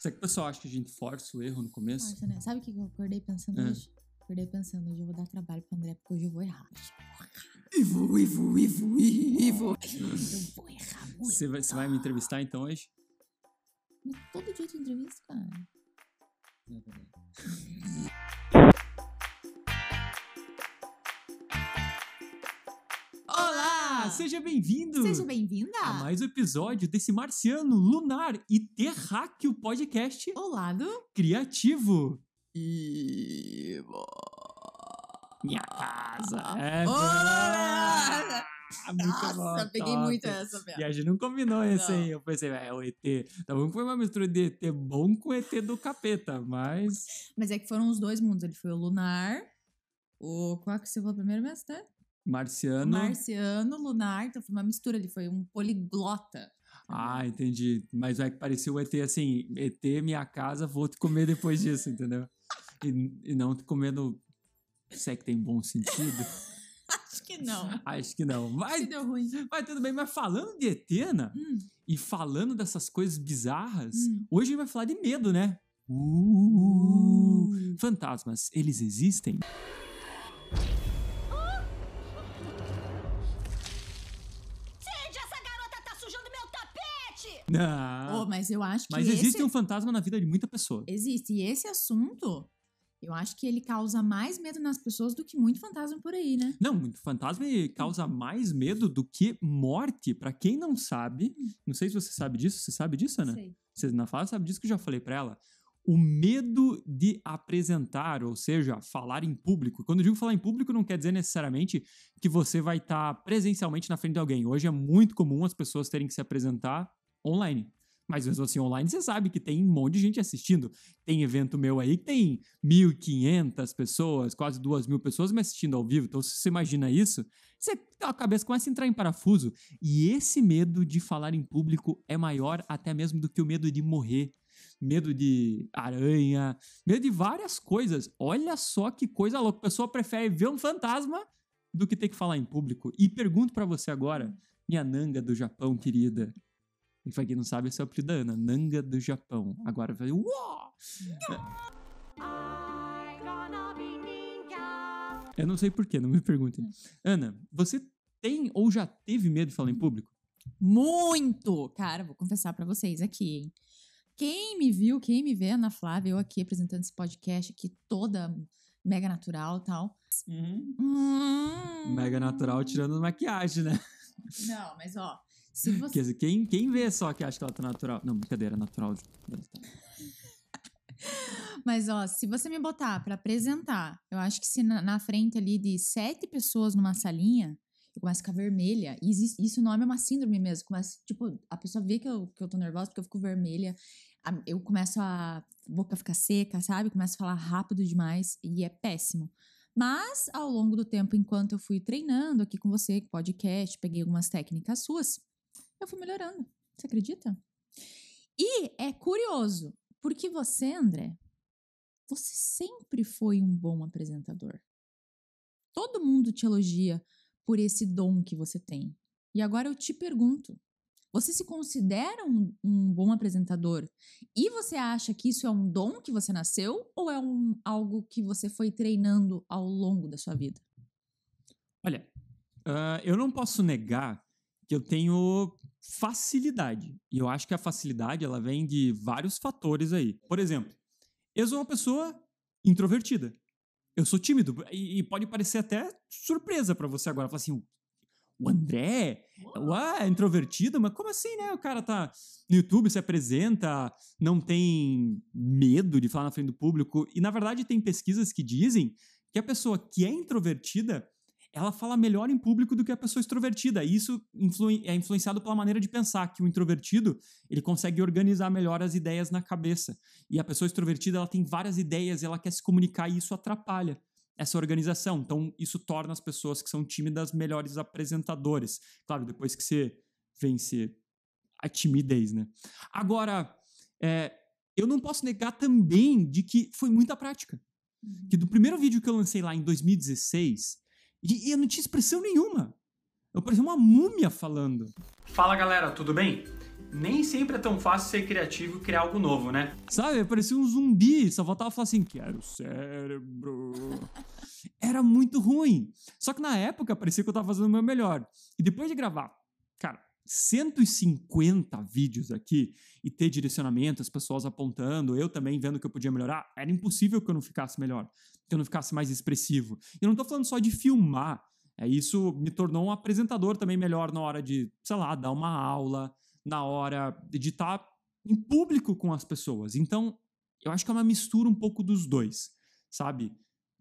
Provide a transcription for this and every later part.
Será que o pessoal acha que a gente força o erro no começo? Nossa, né? Sabe o que eu acordei pensando É. hoje? Acordei pensando, hoje eu vou dar trabalho pro André, porque hoje eu vou errar. Ivo, Ivo, Ivo, Ivo. Eu vou errar muito. Você vai, você vai me entrevistar então hoje? Mas todo dia tem entrevista, cara. Olá! Seja bem-vindo Seja bem-vinda a mais um episódio desse marciano, lunar e terráqueo podcast ao lado. criativo. Ivo. Minha casa. É, Olá! muito Nossa, bom, peguei top. muito essa, E Bia. a gente não combinou esse aí. Eu pensei, é o ET. Tá bom que foi uma mistura de ET bom com ET do capeta, mas. Mas é que foram os dois mundos. Ele foi o lunar, o. Qual que você falou primeiro mesmo, né? Marciano. marciano, lunar. Então foi uma mistura. Ele foi um poliglota. Ah, entendi. Mas é que parecia o ET assim: ET, minha casa, vou te comer depois disso, entendeu? E, e não te comendo. Se é que tem bom sentido? Acho que não. Acho que não. Que Mas, deu ruim. mas tudo bem. Mas falando de ET, Ana, Hum, e falando dessas coisas bizarras, Hum. hoje a gente vai falar de medo, né? Uh, fantasmas, eles existem? Não. Oh, mas eu acho que mas esse... existe um fantasma na vida de muita pessoa. Existe. E esse assunto, eu acho que ele causa mais medo nas pessoas do que muito fantasma por aí, né? Não, muito fantasma causa mais medo do que morte. Pra quem não sabe, não sei se você sabe disso, você sabe disso, Ana? Sei. Você na fala sabe disso que eu já falei pra ela. O medo de apresentar, ou seja, falar em público. Quando eu digo falar em público, não quer dizer necessariamente que você vai estar presencialmente na frente de alguém. Hoje é muito comum as pessoas terem que se apresentar online. Mas mesmo assim, online, você sabe que tem um monte de gente assistindo. Tem evento meu aí que tem 1.500 pessoas, quase 2.000 pessoas me assistindo ao vivo. Então, se você imagina isso, você, a cabeça começa a entrar em parafuso. E esse medo de falar em público é maior até mesmo do que o medo de morrer. Medo de aranha, medo de várias coisas. Olha só que coisa louca. A pessoa prefere ver um fantasma do que ter que falar em público. E pergunto pra você agora, minha nanga do Japão querida. E pra quem não sabe, esse é o apelido da Ana, Nanga do Japão. Agora vai. Ninja! Eu não sei porquê, não me perguntem. Ana, você tem ou já teve medo de falar em público? Muito! Cara, vou confessar pra vocês aqui, hein? Quem me viu, quem me vê, Ana Flávia, eu aqui apresentando esse podcast aqui toda mega natural e tal. Hum. Mega natural tirando maquiagem, né? Não, mas ó, se você... Quer dizer, quem, quem vê só que acha que ela tá natural. Não, brincadeira, natural. Mas, ó, se você me botar pra apresentar, eu acho que se na, na frente ali de sete pessoas numa salinha, eu começo a ficar vermelha. E existe, isso o nome é uma síndrome mesmo. Começa, tipo, a pessoa vê que eu, que eu tô nervosa porque eu fico vermelha. Eu começo a. a boca ficar seca, sabe? Começo a falar rápido demais e é péssimo. Mas, ao longo do tempo, enquanto eu fui treinando aqui com você, com podcast, peguei algumas técnicas suas, eu fui melhorando. Você acredita? E é curioso, porque você, André, você sempre foi um bom apresentador. Todo mundo te elogia por esse dom que você tem. E agora eu te pergunto: você se considera um, um bom apresentador e você acha que isso é um dom que você nasceu ou é um, algo que você foi treinando ao longo da sua vida? Olha, ah, eu não posso negar que eu tenho facilidade. E eu acho que a facilidade ela vem de vários fatores aí. Por exemplo, eu sou uma pessoa introvertida. Eu sou tímido. E, pode parecer até surpresa pra você agora. Falar assim, o André ué, é introvertido? Mas como assim, né? O cara tá no YouTube, se apresenta, não tem medo de falar na frente do público. E, na verdade, tem pesquisas que dizem que a pessoa que é introvertida ela fala melhor em público do que a pessoa extrovertida. E isso influi- é influenciado pela maneira de pensar, que o introvertido, ele consegue organizar melhor as ideias na cabeça. E a pessoa extrovertida, ela tem várias ideias, ela quer se comunicar e isso atrapalha essa organização. Então, isso torna as pessoas que são tímidas melhores apresentadores. Claro, depois que você vence a timidez, né? Agora, é, eu não posso negar também de que foi muita prática. Que do primeiro vídeo que eu lancei lá em 2016, e, eu não tinha expressão nenhuma. Eu parecia uma múmia falando. Fala galera, tudo bem? nem sempre é tão fácil ser criativo e criar algo novo, né? Sabe, parecia um zumbi, só voltava a falar assim, quero cérebro. Era muito ruim. Só que na época parecia que eu tava fazendo o meu melhor. E depois de gravar, cara, 150 vídeos aqui e ter direcionamento, as pessoas apontando, eu também vendo que eu podia melhorar, era impossível que eu não ficasse melhor, que eu não ficasse mais expressivo. E eu não tô falando só de filmar, é, isso me tornou um apresentador também melhor na hora de, sei lá, dar uma aula, na hora de estar em público com as pessoas. Então, eu acho que é uma mistura um pouco dos dois, sabe?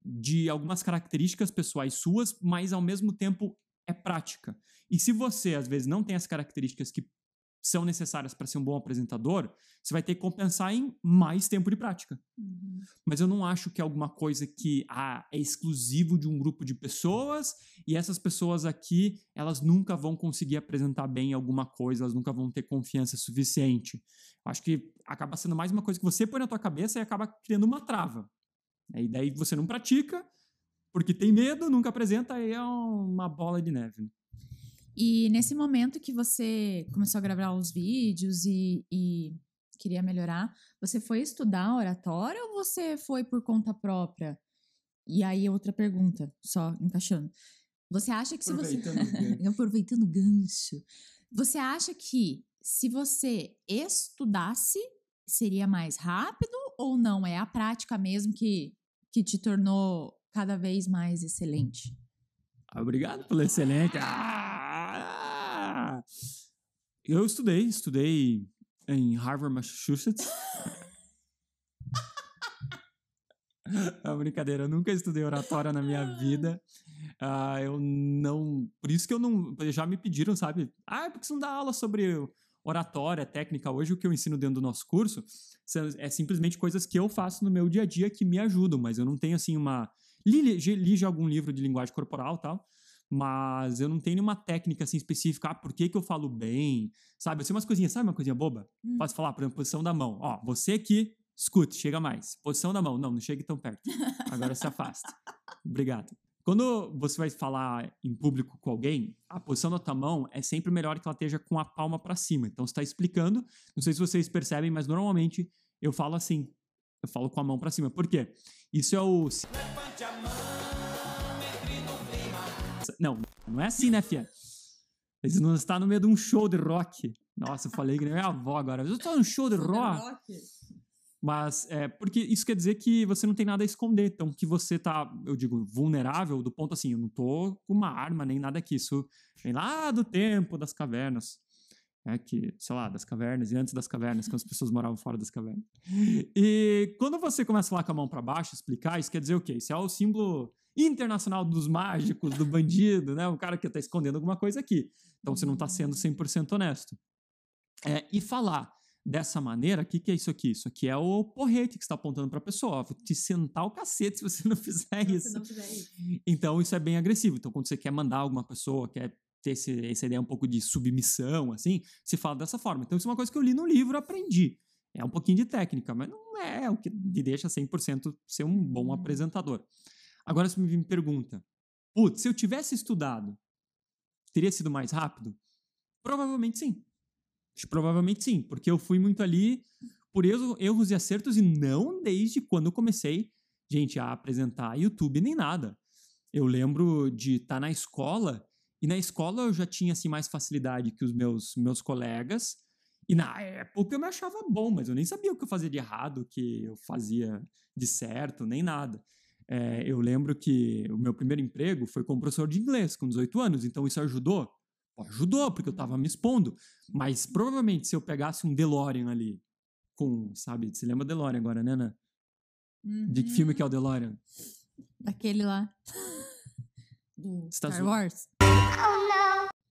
De algumas características pessoais suas, mas ao mesmo tempo é prática. E se você, às vezes, não tem as características que são necessárias para ser um bom apresentador, você vai ter que compensar em mais tempo de prática. Uhum. Mas eu não acho que é alguma coisa que ah, é exclusivo de um grupo de pessoas e essas pessoas aqui, elas nunca vão conseguir apresentar bem alguma coisa, elas nunca vão ter confiança suficiente. Acho que acaba sendo mais uma coisa que você põe na tua cabeça e acaba criando uma trava. E daí você não pratica, porque tem medo, nunca apresenta, e é uma bola de neve. né? E nesse momento que você começou a gravar os vídeos e, e queria melhorar, você foi estudar oratória ou você foi por conta própria? E aí, outra pergunta, só encaixando. Você acha que se você. Aproveitando o gancho. Aproveitando o gancho. Você acha que se você estudasse, seria mais rápido ou não? É a prática mesmo que, que te tornou cada vez mais excelente? Obrigado pelo excelente. Ah! Eu estudei, estudei em Harvard, Massachusetts. É brincadeira, eu nunca estudei oratória na minha vida. Ah, eu não. Por isso que eu não. Já me pediram, sabe? Ah, por que você não dá aula sobre oratória, técnica? Hoje o que eu ensino dentro do nosso curso é simplesmente coisas que eu faço no meu dia a dia que me ajudam, mas eu não tenho assim uma. Li, li, já algum livro de linguagem corporal tal, mas eu não tenho nenhuma técnica assim específica. Ah, por que, que eu falo bem? Sabe? Assim, umas coisinhas, sabe uma coisinha boba? Hum. Posso falar, por exemplo, posição da mão. Ó, você aqui, escute, chega mais. Posição da mão. Não, não chegue tão perto. Agora se afasta. Obrigado. Quando você vai falar em público com alguém, a posição da tua mão é sempre melhor que ela esteja com a palma para cima. Então você está explicando. Não sei se vocês percebem, mas normalmente eu falo assim. Eu falo com a mão para cima. Por quê? Isso é o. Não, não é assim, né, Fia? Eles não está no meio de um show de rock. Nossa, eu falei que nem minha avó agora. Eu estou num show de rock. Mas é porque isso quer dizer que você não tem nada a esconder. Então, que você tá, eu digo, vulnerável do ponto assim, eu não tô com uma arma nem nada que isso vem lá do tempo das cavernas. É que, sei lá, das cavernas e antes das cavernas, quando as pessoas moravam fora das cavernas. E quando você começa lá com a mão para baixo, explicar, isso quer dizer o quê? Isso é o símbolo internacional dos mágicos, do bandido, né? O cara que tá escondendo alguma coisa aqui. Então você não tá sendo 100% honesto. É, e falar dessa maneira, o que, que é isso aqui? Isso aqui é o porrete que está apontando para a pessoa. Ó, Vou te sentar o cacete se você não fizer isso. Então isso é bem agressivo. Então quando você quer mandar alguma pessoa, quer ter esse, essa ideia um pouco de submissão, assim, se fala dessa forma. Então isso é uma coisa que eu li no livro aprendi. É um pouquinho de técnica, mas não é o que me deixa 100% ser um bom Hum. apresentador. Agora você me pergunta, putz, se eu tivesse estudado, teria sido mais rápido? Provavelmente sim. Provavelmente sim, porque eu fui muito ali por erro- erros e acertos e não desde quando comecei, gente, a apresentar YouTube nem nada. Eu lembro de estar na escola e na escola eu já tinha assim mais facilidade que os meus meus colegas. E na época eu me achava bom, mas eu nem sabia o que eu fazia de errado, o que eu fazia de certo, nem nada. É, eu lembro que o meu primeiro emprego foi como professor de inglês, com 18 anos, então isso ajudou? Pô, ajudou, porque eu tava me expondo. Mas provavelmente se eu pegasse um DeLorean ali, com, sabe, você lembra DeLorean agora, né, Ana? De que filme que é o DeLorean? Daquele lá. Do Você tá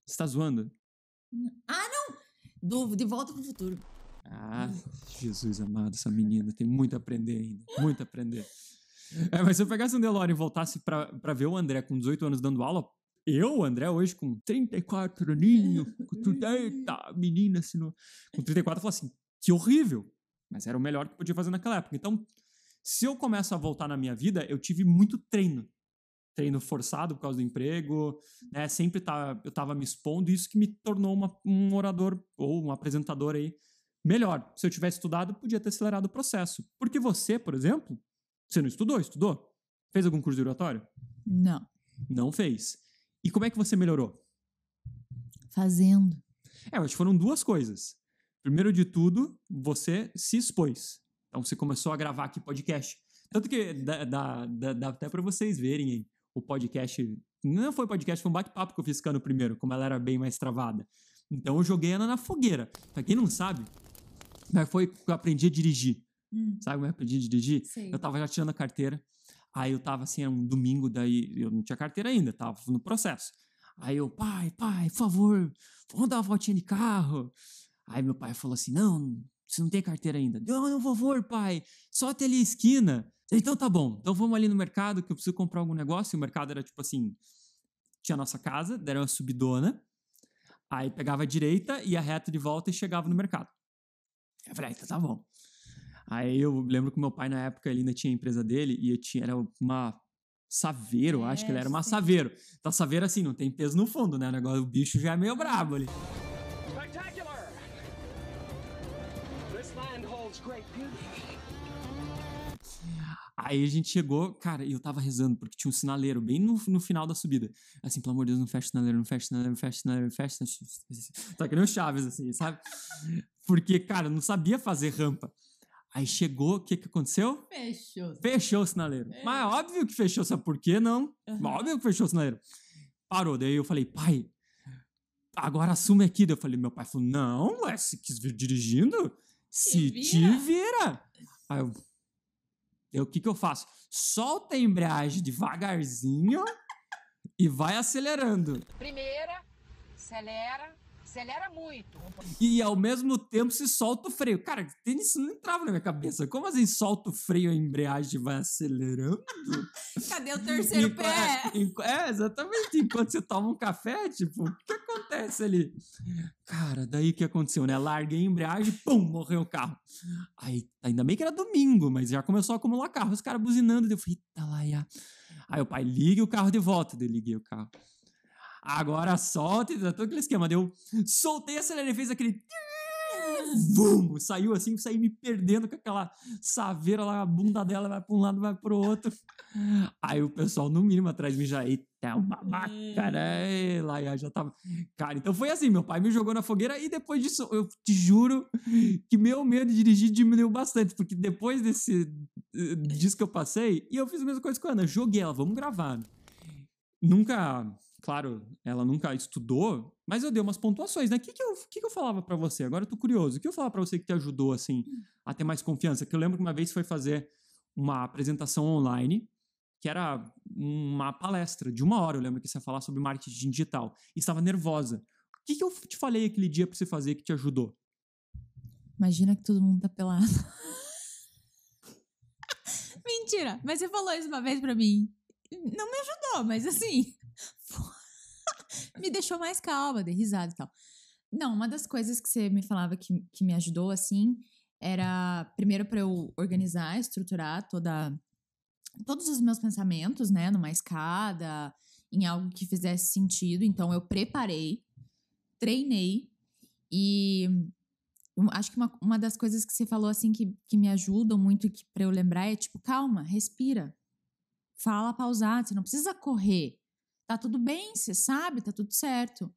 Você tá zoando? Ah, não! Do De Volta pro Futuro. Ah, Jesus amado, essa menina tem muito a aprender ainda. Muito a aprender. É, mas se eu pegasse um DeLorean e voltasse pra, pra ver o André com 18 anos dando aula, eu, o André, hoje com 34 aninhos, com 30, eita, menina, assim, no- com 34, eu falo assim, que horrível. Mas era o melhor que eu podia fazer naquela época. Então, se eu começo a voltar na minha vida, eu tive muito treino. Treino forçado por causa do emprego, né? Sempre tá, eu tava me expondo, isso que me tornou uma- um orador ou um apresentador aí melhor. Se eu tivesse estudado, podia ter acelerado o processo. Porque você, por exemplo, você não estudou, estudou? Fez algum curso de oratório? Não. Não fez. E como é que você melhorou? Fazendo. É, eu acho que foram duas coisas. Primeiro de tudo, você se expôs. Então você começou a gravar aqui podcast. Tanto que dá, dá, dá, até para vocês verem hein, o podcast. Não foi podcast, foi um bate-papo que eu fiz com a primeiro, como ela era bem mais travada. Então eu joguei ela na fogueira. Pra quem não sabe, mas foi que eu aprendi a dirigir. Hum, Sabe como eu aprendi a dirigir? sei. Eu tava já tirando a carteira. Aí eu tava assim, era um domingo, daí eu não tinha carteira ainda, tava no processo. Aí eu, pai, pai, por favor, vamos dar uma voltinha de carro. Aí meu pai falou assim: não, você não tem carteira ainda. Não, não, por favor, pai, só até ali a esquina. Então tá bom, então vamos ali no mercado que eu preciso comprar algum negócio. E o mercado era tipo assim: tinha a nossa casa, daí era uma subidona. Aí pegava a direita, ia reto de volta e chegava no mercado. Eu falei, ah, então tá bom. Aí eu lembro que meu pai, na época, ele ainda tinha a empresa dele e eu tinha, era uma Saveiro, acho que ele É, era uma sim. Saveiro. Então, Saveiro, assim, não tem peso no fundo, né? O, negócio, o bicho já é meio brabo ali. Spectacular! Aí a gente chegou, cara, e eu tava rezando, porque tinha um sinaleiro bem no, no final da subida. Assim, pelo amor de Deus, não fecha o sinaleiro, não fecha o sinaleiro, não fecha o sinaleiro, não fecha. sinaleiro. Tá que nem o Chaves, assim, sabe? Porque, cara, eu não sabia fazer rampa. Aí chegou, o que que aconteceu? Fechou. Fechou o sinaleiro. É. Mas óbvio que fechou, sabe por quê? Não. Mas Óbvio que fechou o sinaleiro. Parou, daí eu falei, pai, agora assume aqui. Daí eu falei, meu pai falou, não, ué, se quis vir dirigindo, se te vira." vira. Aí eu, eu, o que que eu faço? Solta a embreagem devagarzinho e vai acelerando. Primeira, acelera, acelera muito. E ao mesmo tempo se solta o freio. Cara, isso não entrava na minha cabeça. Como assim solta o freio, a embreagem vai acelerando? Cadê o terceiro pé? é, É, exatamente. Enquanto você toma um café, tipo, o que acontece ali? Cara, daí o que aconteceu, né? Larguei a embreagem, pum, morreu o carro. Aí, ainda bem que era domingo, mas já começou a acumular carro, os caras buzinando. Eu falei, eita lá, ia. Aí o pai, ligue o carro de volta. Daí liguei o carro. Agora solta, e tá todo aquele esquema. Daí eu soltei, acelerei, fez aquele. Vum, saiu assim, saí me perdendo com aquela saveira lá, a bunda dela vai pra um lado, vai pro outro. Aí o pessoal, no mínimo, atrás de mim já, eita, é um babaca, né? Lá já já tava. Cara, então foi assim: meu pai me jogou na fogueira e depois disso, eu te juro que meu medo de dirigir diminuiu bastante, porque depois desse eh, disso que eu passei, e eu fiz a mesma coisa com a Ana, joguei ela, vamos gravar. Nunca, claro, ela nunca estudou, mas eu dei umas pontuações, né? O que, que, eu, que, que eu falava pra você? Agora eu tô curioso. O que eu falava pra você que te ajudou, assim, a ter mais confiança? Que eu lembro que uma vez foi fazer uma apresentação online, que era uma palestra de uma hora, eu lembro que você ia falar sobre marketing digital, e estava nervosa. O que, que eu te falei aquele dia pra você fazer que te ajudou? Imagina que todo mundo tá pelado. Mentira, mas você falou isso uma vez pra mim. Não me ajudou, mas assim. me deixou mais calma, dei risada e tal. Não, uma das coisas que você me falava que, que me ajudou, assim, era primeiro pra eu organizar, estruturar toda, todos os meus pensamentos, né, numa escada, em algo que fizesse sentido. Então, eu preparei, treinei e acho que uma, uma das coisas que você falou assim que, que me ajudam muito para eu lembrar é tipo, calma, respira. Fala pausado, você não precisa correr. Tá tudo bem, você sabe, tá tudo certo.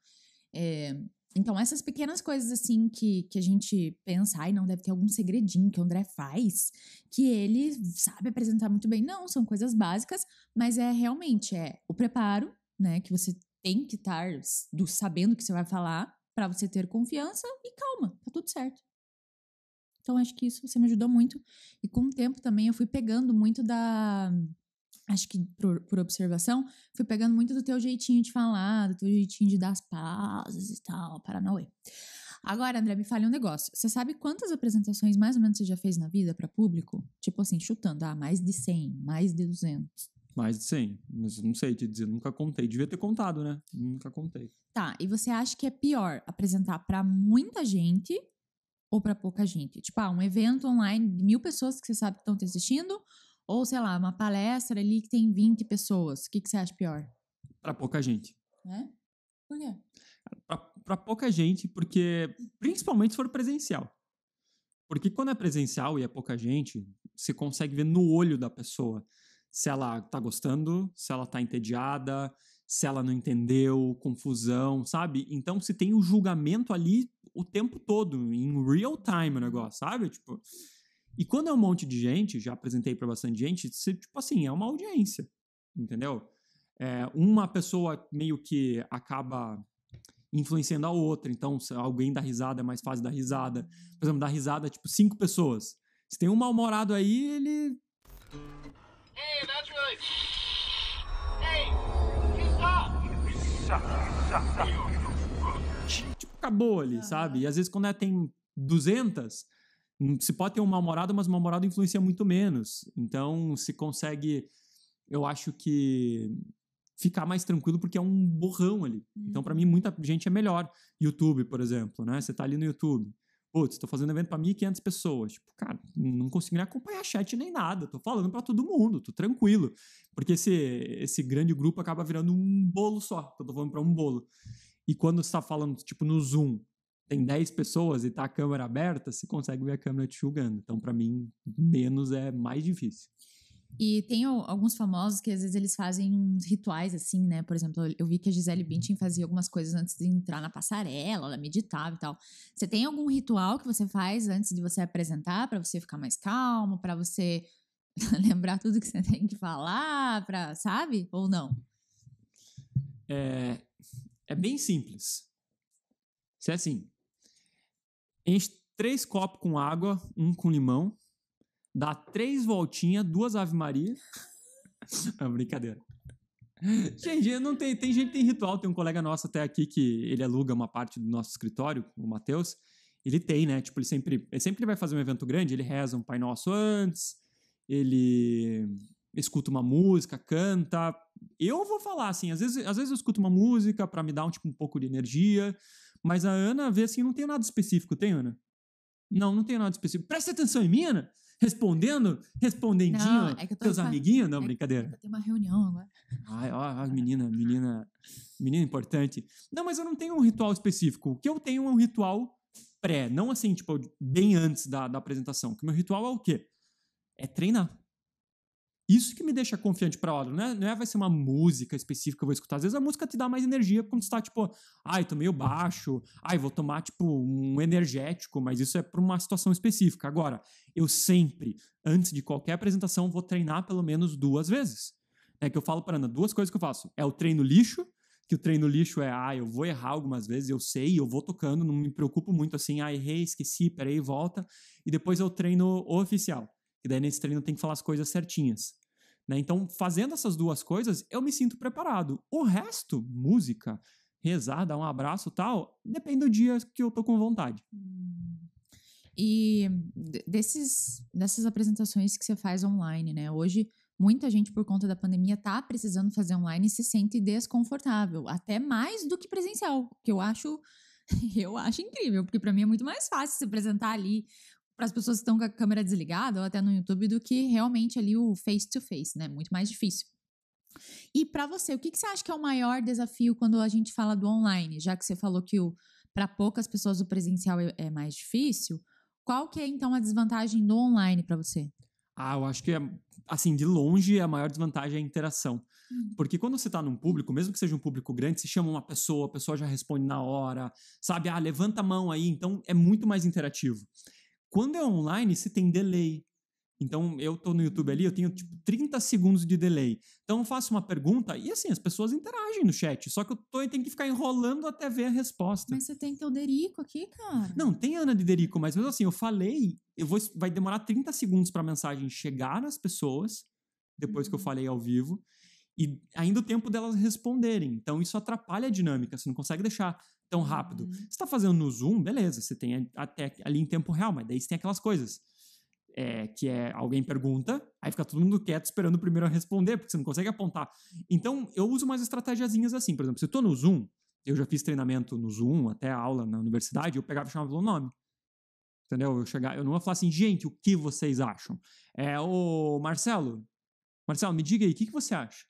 É, então, essas pequenas coisas assim que, que a gente pensa, ai, não deve ter algum segredinho que o André faz, que ele sabe apresentar muito bem. Não, são coisas básicas, mas é realmente é o preparo, né? Que você tem que estar do, sabendo que você vai falar para você ter confiança e calma, tá tudo certo. Então acho que isso você me ajudou muito e com o tempo também eu fui pegando muito da acho que por, por observação, fui pegando muito do teu jeitinho de falar, do teu jeitinho de dar as pausas e tal, Paranauê. Agora, André, me fale um negócio. Você sabe quantas apresentações mais ou menos você já fez na vida para público? Tipo assim, chutando, ah, mais de 100, mais de 200. Mais de 100, mas não sei te dizer, nunca contei. Devia ter contado, né? Nunca contei. Tá, e você acha que é pior apresentar pra muita gente ou pra pouca gente? Tipo, ah, um evento online de mil pessoas que você sabe que estão te assistindo, Ou, sei lá, uma palestra ali que tem 20 pessoas. O que, que você acha pior? Pra pouca gente. É? Por quê? Pra pouca gente, porque. Principalmente se for presencial. Porque quando é presencial e é pouca gente, você consegue ver no olho da pessoa se ela tá gostando, se ela tá entediada, se ela não entendeu, confusão, sabe? Então se tem o julgamento ali o tempo todo, em real time o negócio, sabe? Tipo. E quando é um monte de gente, já apresentei pra bastante gente, você, tipo assim, é uma audiência, entendeu? É, uma pessoa meio que acaba influenciando a outra. Então, se alguém dá risada, é mais fácil dar risada. Por exemplo, dar risada, tipo, cinco pessoas. Se tem um mal-humorado aí, ele. Hey, that's. Hey, stop. Tipo, acabou ali, sabe? E às vezes, quando é, tem 200, hum, se pode ter um mal-humorado, mas o mal-humorado influencia muito menos. Então, se consegue. Eu acho que ficar mais tranquilo porque é um borrão ali. Então, pra mim, muita gente é melhor. YouTube, por exemplo, né? Você tá ali no YouTube. Putz, tô fazendo evento pra 1.500 pessoas. Tipo, cara, não consigo nem acompanhar chat nem nada. Tô falando pra todo mundo, tô tranquilo. Porque esse, esse grande grupo acaba virando um bolo só. Eu tô falando pra um bolo. E quando você tá falando, tipo, no Zoom, tem 10 pessoas e tá a câmera aberta, você consegue ver a câmera te julgando. Então, pra mim, menos é mais difícil. E tem al- alguns famosos que às vezes eles fazem uns rituais assim, né? Por exemplo, eu vi que a Gisele Bündchen fazia algumas coisas antes de entrar na passarela, ela meditava e tal. Você tem algum ritual que você faz antes de você apresentar pra você ficar mais calmo, pra você lembrar tudo que você tem que falar, para, sabe? Ou não? É, é bem simples. Se é assim, enche três copos com água, um com limão, dá três voltinhas, duas Ave Maria. Não, brincadeira. Gente, não tem, tem gente que tem ritual. Tem um colega nosso até aqui que ele aluga uma parte do nosso escritório, o Matheus. Ele tem, né? Tipo, ele sempre, ele sempre vai fazer um evento grande, ele reza um Pai Nosso antes, ele escuta uma música, canta. Eu vou falar assim, às vezes, às vezes eu escuto uma música pra me dar um, tipo, um pouco de energia, mas a Ana vê assim, não tem nada específico, tem, Ana? Não, não tem nada específico. Presta atenção em mim, Ana. Respondendo, respondendinho, Não, é que teus amiguinhos, não, é brincadeira. Tenho uma reunião agora. Ai, ó, menina, menina, menina importante. Não, mas eu não tenho um ritual específico. O que eu tenho é um ritual pré, não assim, tipo, bem antes da, da apresentação. Que o meu ritual é o quê? É treinar. Isso que me deixa confiante pra hora. Não é, não é vai ser uma música específica que eu vou escutar. Às vezes a música te dá mais energia quando você tá, tipo, ai, tô meio baixo, ai, vou tomar, tipo, um energético, mas isso é pra uma situação específica. Agora, eu sempre, antes de qualquer apresentação, vou treinar pelo menos duas vezes. É que eu falo para Ana, duas coisas que eu faço. É o treino lixo, que o treino lixo é, ah, eu vou errar algumas vezes, eu sei, eu vou tocando, não me preocupo muito assim, ah, errei, esqueci, peraí, volta. E depois é o treino oficial, que daí nesse treino tem que falar as coisas certinhas. Né? Então, fazendo essas duas coisas, eu me sinto preparado. O resto, música, rezar, dar um abraço tal, depende do dia que eu tô com vontade. E de- desses, dessas apresentações que você faz online, né? Hoje, muita gente, por conta da pandemia, tá precisando fazer online e se sente desconfortável, até mais do que presencial, que eu acho, eu acho incrível, porque para mim é muito mais fácil se apresentar ali para as pessoas que estão com a câmera desligada ou até no YouTube do que realmente ali o face to face, né? Muito mais difícil. E para você, o que, que você acha que é o maior desafio quando a gente fala do online? Já que você falou que para poucas pessoas o presencial é- é mais difícil, qual que é então a desvantagem do online pra você? Ah, eu acho que, é, assim, de longe, a maior desvantagem é a interação. Porque quando você tá num público, mesmo que seja um público grande, você chama uma pessoa, a pessoa já responde na hora, sabe? Ah, levanta a mão aí. Então, é muito mais interativo. Quando é online, você tem delay. Então, eu tô no YouTube ali, eu tenho, tipo, 30 segundos de delay. Então, eu faço uma pergunta e, assim, as pessoas interagem no chat. Só que eu, tô, eu tenho que ficar enrolando até ver a resposta. Mas você tem teu Derico aqui, cara. Não, tem Ana de Derico, mas mesmo assim, eu falei, eu vou, vai demorar 30 segundos para a mensagem chegar nas pessoas, depois que eu falei ao vivo, e ainda o tempo delas responderem. Então isso atrapalha a dinâmica, você não consegue deixar tão rápido. Você está fazendo no Zoom, beleza, você tem até ali em tempo real, mas daí você tem aquelas coisas. é, que é alguém pergunta, aí fica todo mundo quieto esperando o primeiro a responder, porque você não consegue apontar. Então, eu uso umas estratégiazinhas assim. Por exemplo, se eu tô no Zoom, eu já fiz treinamento no Zoom, até aula na universidade, eu pegava e chamava pelo nome. Entendeu? Eu, chegar, eu não ia falar assim, gente, o que vocês acham? É, o Marcelo, Marcelo, me diga aí, o que, que você acha?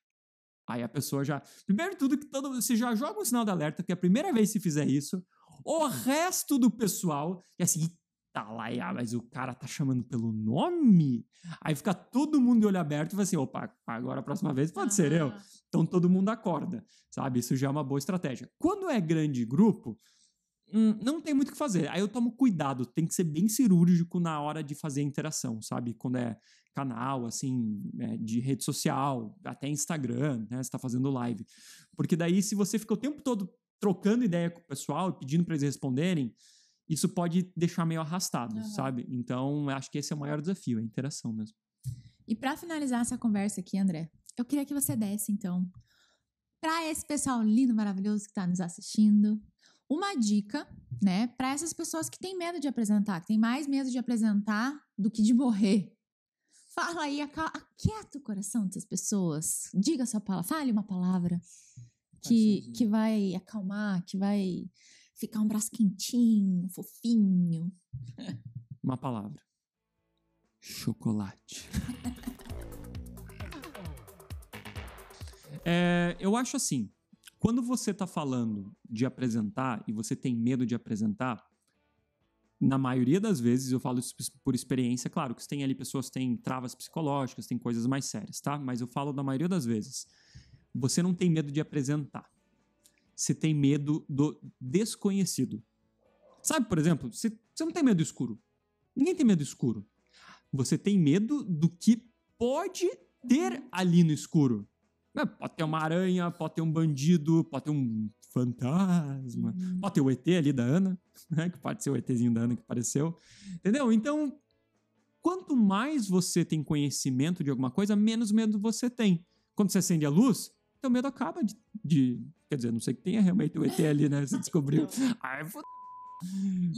Aí a pessoa já. Primeiro de tudo, que todo, você já joga um sinal de alerta, que a primeira vez que fizer isso, o resto do pessoal, e assim, tá lá, e, ah, mas o cara tá chamando pelo nome? Aí fica todo mundo de olho aberto e vai assim: opa, agora a próxima vez pode ser eu. Ah, Então todo mundo acorda, sabe? Isso já é uma boa estratégia. Quando é grande grupo, hum, não tem muito o que fazer. Aí eu tomo cuidado, tem que ser bem cirúrgico na hora de fazer a interação, sabe? Quando é canal, assim, é, de rede social, até Instagram, né? Você tá fazendo live. Porque daí, se você fica o tempo todo trocando ideia com o pessoal e pedindo para eles responderem, isso pode deixar meio arrastado, Aham. sabe? Então, eu acho que esse é o maior desafio, a interação mesmo. E pra finalizar essa conversa aqui, André, eu queria que você desse, então, pra esse pessoal lindo, maravilhoso que tá nos assistindo, uma dica, né, Pra essas pessoas que têm medo de apresentar, que têm mais medo de apresentar do que de morrer. Fala aí, aquieta o coração dessas pessoas. Diga a sua palavra, fale uma palavra que, que vai acalmar, que vai ficar um braço quentinho, fofinho. Uma palavra. Chocolate. É, eu acho assim, quando você está falando de apresentar e você tem medo de apresentar, na maioria das vezes, eu falo isso por experiência, claro que tem ali pessoas que têm travas psicológicas, tem coisas mais sérias, tá? Mas eu falo da maioria das vezes. Você não tem medo de apresentar. Você tem medo do desconhecido. Sabe, por exemplo, você, você não tem medo do escuro. Ninguém tem medo do escuro. Você tem medo do que pode ter ali no escuro. Né, Pode ter uma aranha, pode ter um bandido, pode ter um fantasma, pode ter o ET ali da Ana, né? Que pode ser o ETzinho da Ana que apareceu. Entendeu? Então, quanto mais você tem conhecimento de alguma coisa, menos medo você tem. Quando você acende a luz, teu medo acaba de. de- quer dizer, não sei que tenha realmente o ET ali, né? Você descobriu. Ai, fo-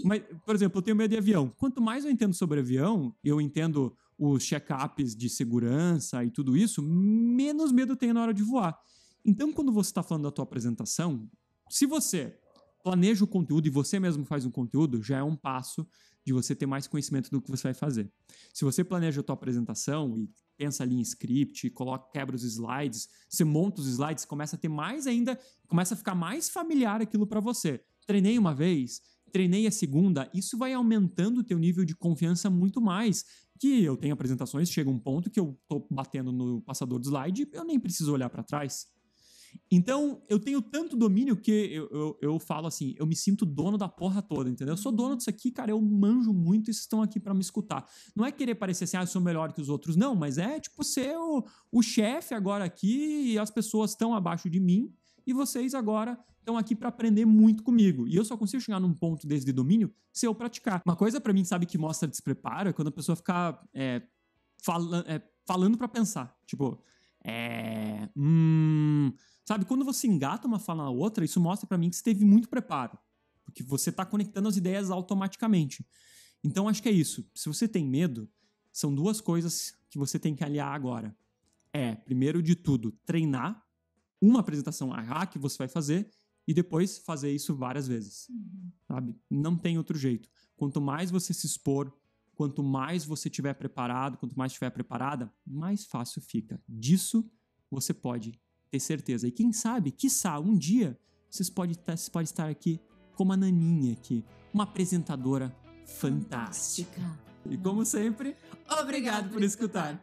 Mas, por exemplo, eu tenho medo de avião. Quanto mais eu entendo sobre avião, eu entendo os check-ups de segurança e tudo isso, menos medo tenho na hora de voar. Então, quando você está falando da tua apresentação, se você planeja o conteúdo e você mesmo faz um conteúdo, já é um passo de você ter mais conhecimento do que você vai fazer. Se você planeja a tua apresentação e pensa ali em script, coloca, quebra os slides, você monta os slides, começa a ter mais ainda, começa a ficar mais familiar aquilo para você. Treinei uma vez, treinei a segunda, isso vai aumentando o teu nível de confiança muito mais. Que eu tenho apresentações, chega um ponto que eu tô batendo no passador do slide, eu nem preciso olhar para trás. Então, eu tenho tanto domínio que eu, eu, eu falo assim, eu me sinto dono da porra toda, entendeu? Eu sou dono disso aqui, cara, eu manjo muito e vocês estão aqui pra me escutar. Não é querer parecer assim, ah, eu sou melhor que os outros, não, mas é tipo ser o, o chefe agora aqui e as pessoas estão abaixo de mim e vocês agora estão aqui pra aprender muito comigo. E eu só consigo chegar num ponto desse de domínio se eu praticar. Uma coisa pra mim, sabe, que mostra despreparo é quando a pessoa fica é, fala, é, falando pra pensar. Tipo, é. Hum. Sabe, quando você engata uma fala na outra, isso mostra pra mim que você teve muito preparo. Porque você tá conectando as ideias automaticamente. Então, acho que é isso. Se você tem medo, são duas coisas que você tem que aliar agora. É, primeiro de tudo, treinar uma apresentação A que você vai fazer e depois fazer isso várias vezes. Sabe? Não tem outro jeito. Quanto mais você se expor, quanto mais você tiver preparado, quanto mais estiver preparada, mais fácil fica. Disso você pode ter certeza. E quem sabe, quiçá, um dia vocês podem estar, vocês podem estar aqui como a Naninha aqui, uma apresentadora fantástica. E como sempre, obrigado por escutar.